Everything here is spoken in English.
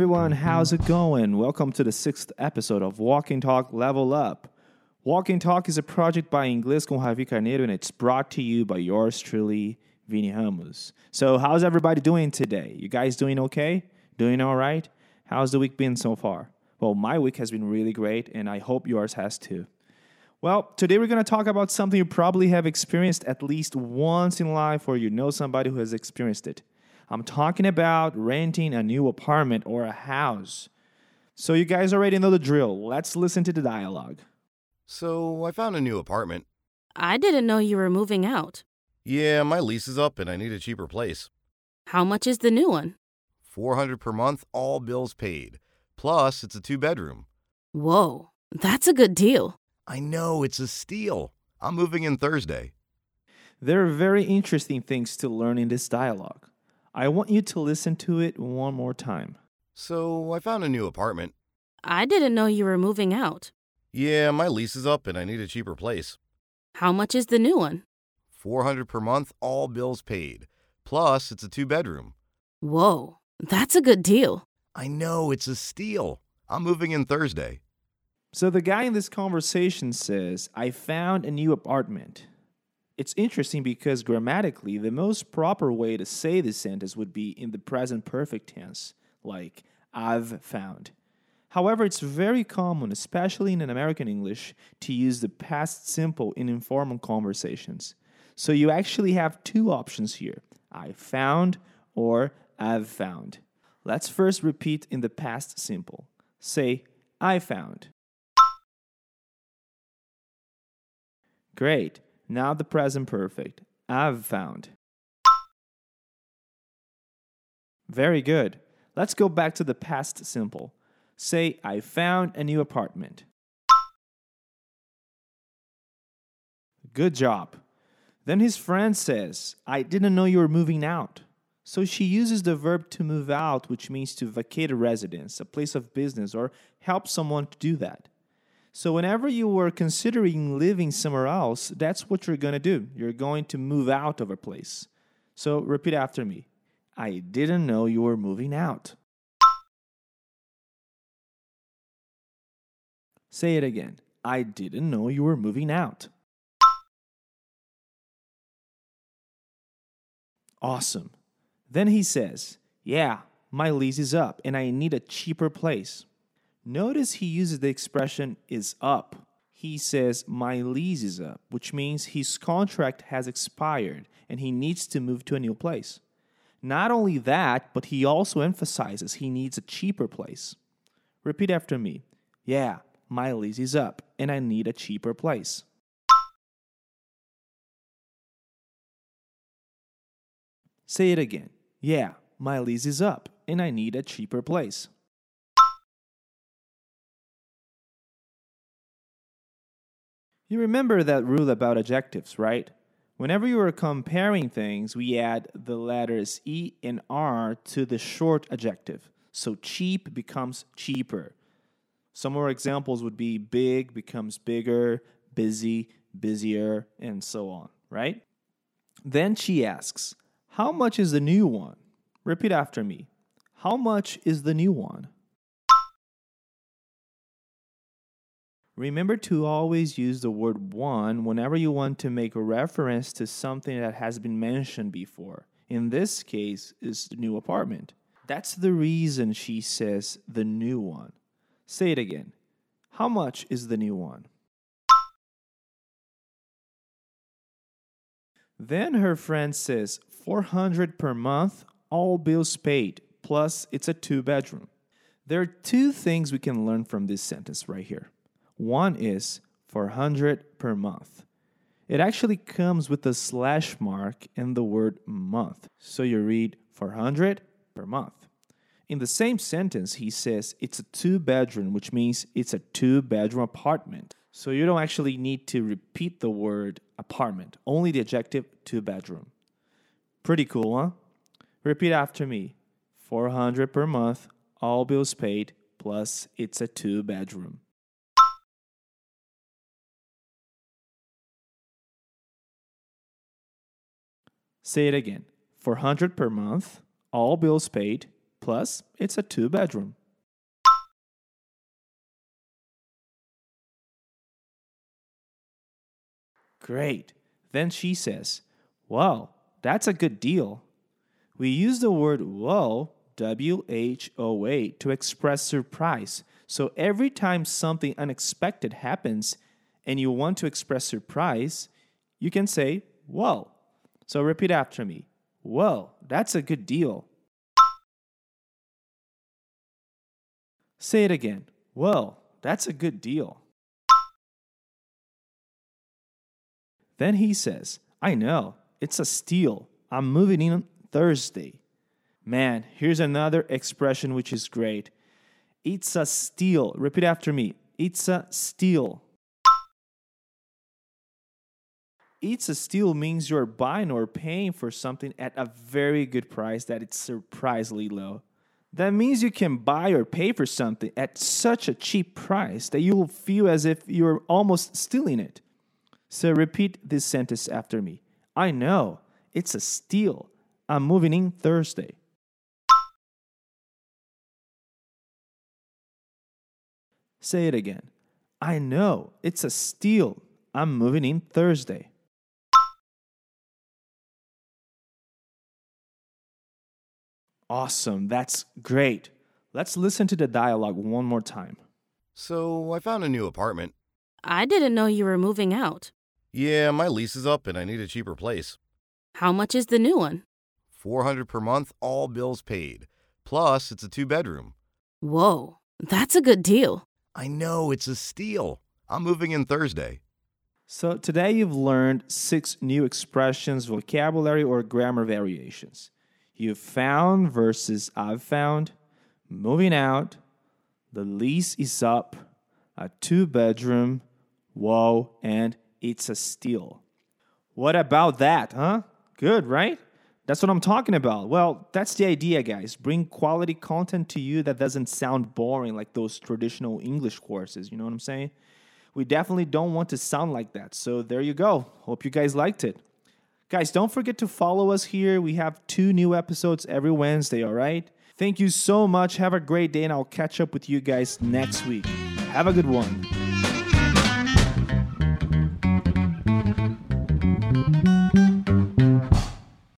everyone, mm-hmm. how's it going? Welcome to the sixth episode of Walking Talk Level Up. Walking Talk is a project by Inglês com Javi Carneiro and it's brought to you by yours truly, Vini Ramos. So, how's everybody doing today? You guys doing okay? Doing all right? How's the week been so far? Well, my week has been really great and I hope yours has too. Well, today we're going to talk about something you probably have experienced at least once in life or you know somebody who has experienced it. I'm talking about renting a new apartment or a house. So, you guys already know the drill. Let's listen to the dialogue. So, I found a new apartment. I didn't know you were moving out. Yeah, my lease is up and I need a cheaper place. How much is the new one? 400 per month, all bills paid. Plus, it's a two bedroom. Whoa, that's a good deal. I know, it's a steal. I'm moving in Thursday. There are very interesting things to learn in this dialogue. I want you to listen to it one more time. So, I found a new apartment. I didn't know you were moving out. Yeah, my lease is up and I need a cheaper place. How much is the new one? 400 per month, all bills paid. Plus, it's a two bedroom. Whoa, that's a good deal. I know, it's a steal. I'm moving in Thursday. So, the guy in this conversation says, I found a new apartment. It's interesting because grammatically, the most proper way to say this sentence would be in the present perfect tense, like I've found. However, it's very common, especially in an American English, to use the past simple in informal conversations. So you actually have two options here I found or I've found. Let's first repeat in the past simple. Say, I found. Great. Now the present perfect. I've found. Very good. Let's go back to the past simple. Say, I found a new apartment. Good job. Then his friend says, I didn't know you were moving out. So she uses the verb to move out, which means to vacate a residence, a place of business, or help someone to do that. So, whenever you were considering living somewhere else, that's what you're going to do. You're going to move out of a place. So, repeat after me I didn't know you were moving out. Say it again. I didn't know you were moving out. Awesome. Then he says, Yeah, my lease is up and I need a cheaper place. Notice he uses the expression is up. He says, My lease is up, which means his contract has expired and he needs to move to a new place. Not only that, but he also emphasizes he needs a cheaper place. Repeat after me. Yeah, my lease is up and I need a cheaper place. Say it again. Yeah, my lease is up and I need a cheaper place. You remember that rule about adjectives, right? Whenever you are comparing things, we add the letters E and R to the short adjective. So cheap becomes cheaper. Some more examples would be big becomes bigger, busy, busier, and so on, right? Then she asks, How much is the new one? Repeat after me. How much is the new one? Remember to always use the word one whenever you want to make a reference to something that has been mentioned before. In this case, is the new apartment. That's the reason she says the new one. Say it again. How much is the new one? Then her friend says 400 per month, all bills paid, plus it's a two bedroom. There are two things we can learn from this sentence right here. One is 400 per month. It actually comes with a slash mark in the word month. So you read 400 per month. In the same sentence, he says it's a two bedroom, which means it's a two bedroom apartment. So you don't actually need to repeat the word apartment, only the adjective two bedroom. Pretty cool, huh? Repeat after me 400 per month, all bills paid, plus it's a two bedroom. Say it again 400 per month, all bills paid, Plus, it's a two bedroom. Great. Then she says, Well, that's a good deal. We use the word whoa, W H O A, to express surprise. So every time something unexpected happens and you want to express surprise, you can say, Whoa. So repeat after me. Whoa, that's a good deal. Say it again. Whoa, that's a good deal. Then he says, I know, it's a steal. I'm moving in Thursday. Man, here's another expression which is great. It's a steal. Repeat after me. It's a steal. It's a steal means you're buying or paying for something at a very good price that it's surprisingly low. That means you can buy or pay for something at such a cheap price that you will feel as if you're almost stealing it. So repeat this sentence after me. I know, it's a steal. I'm moving in Thursday. Say it again. I know, it's a steal. I'm moving in Thursday. Awesome, that's great. Let's listen to the dialogue one more time. So, I found a new apartment. I didn't know you were moving out. Yeah, my lease is up and I need a cheaper place. How much is the new one? 400 per month, all bills paid. Plus, it's a two bedroom. Whoa, that's a good deal. I know, it's a steal. I'm moving in Thursday. So, today you've learned six new expressions, vocabulary, or grammar variations. You found versus I've found, moving out, the lease is up, a two bedroom, whoa, and it's a steal. What about that, huh? Good, right? That's what I'm talking about. Well, that's the idea, guys. Bring quality content to you that doesn't sound boring like those traditional English courses. You know what I'm saying? We definitely don't want to sound like that. So there you go. Hope you guys liked it. Guys, don't forget to follow us here. We have two new episodes every Wednesday, all right? Thank you so much. Have a great day, and I'll catch up with you guys next week. Have a good one.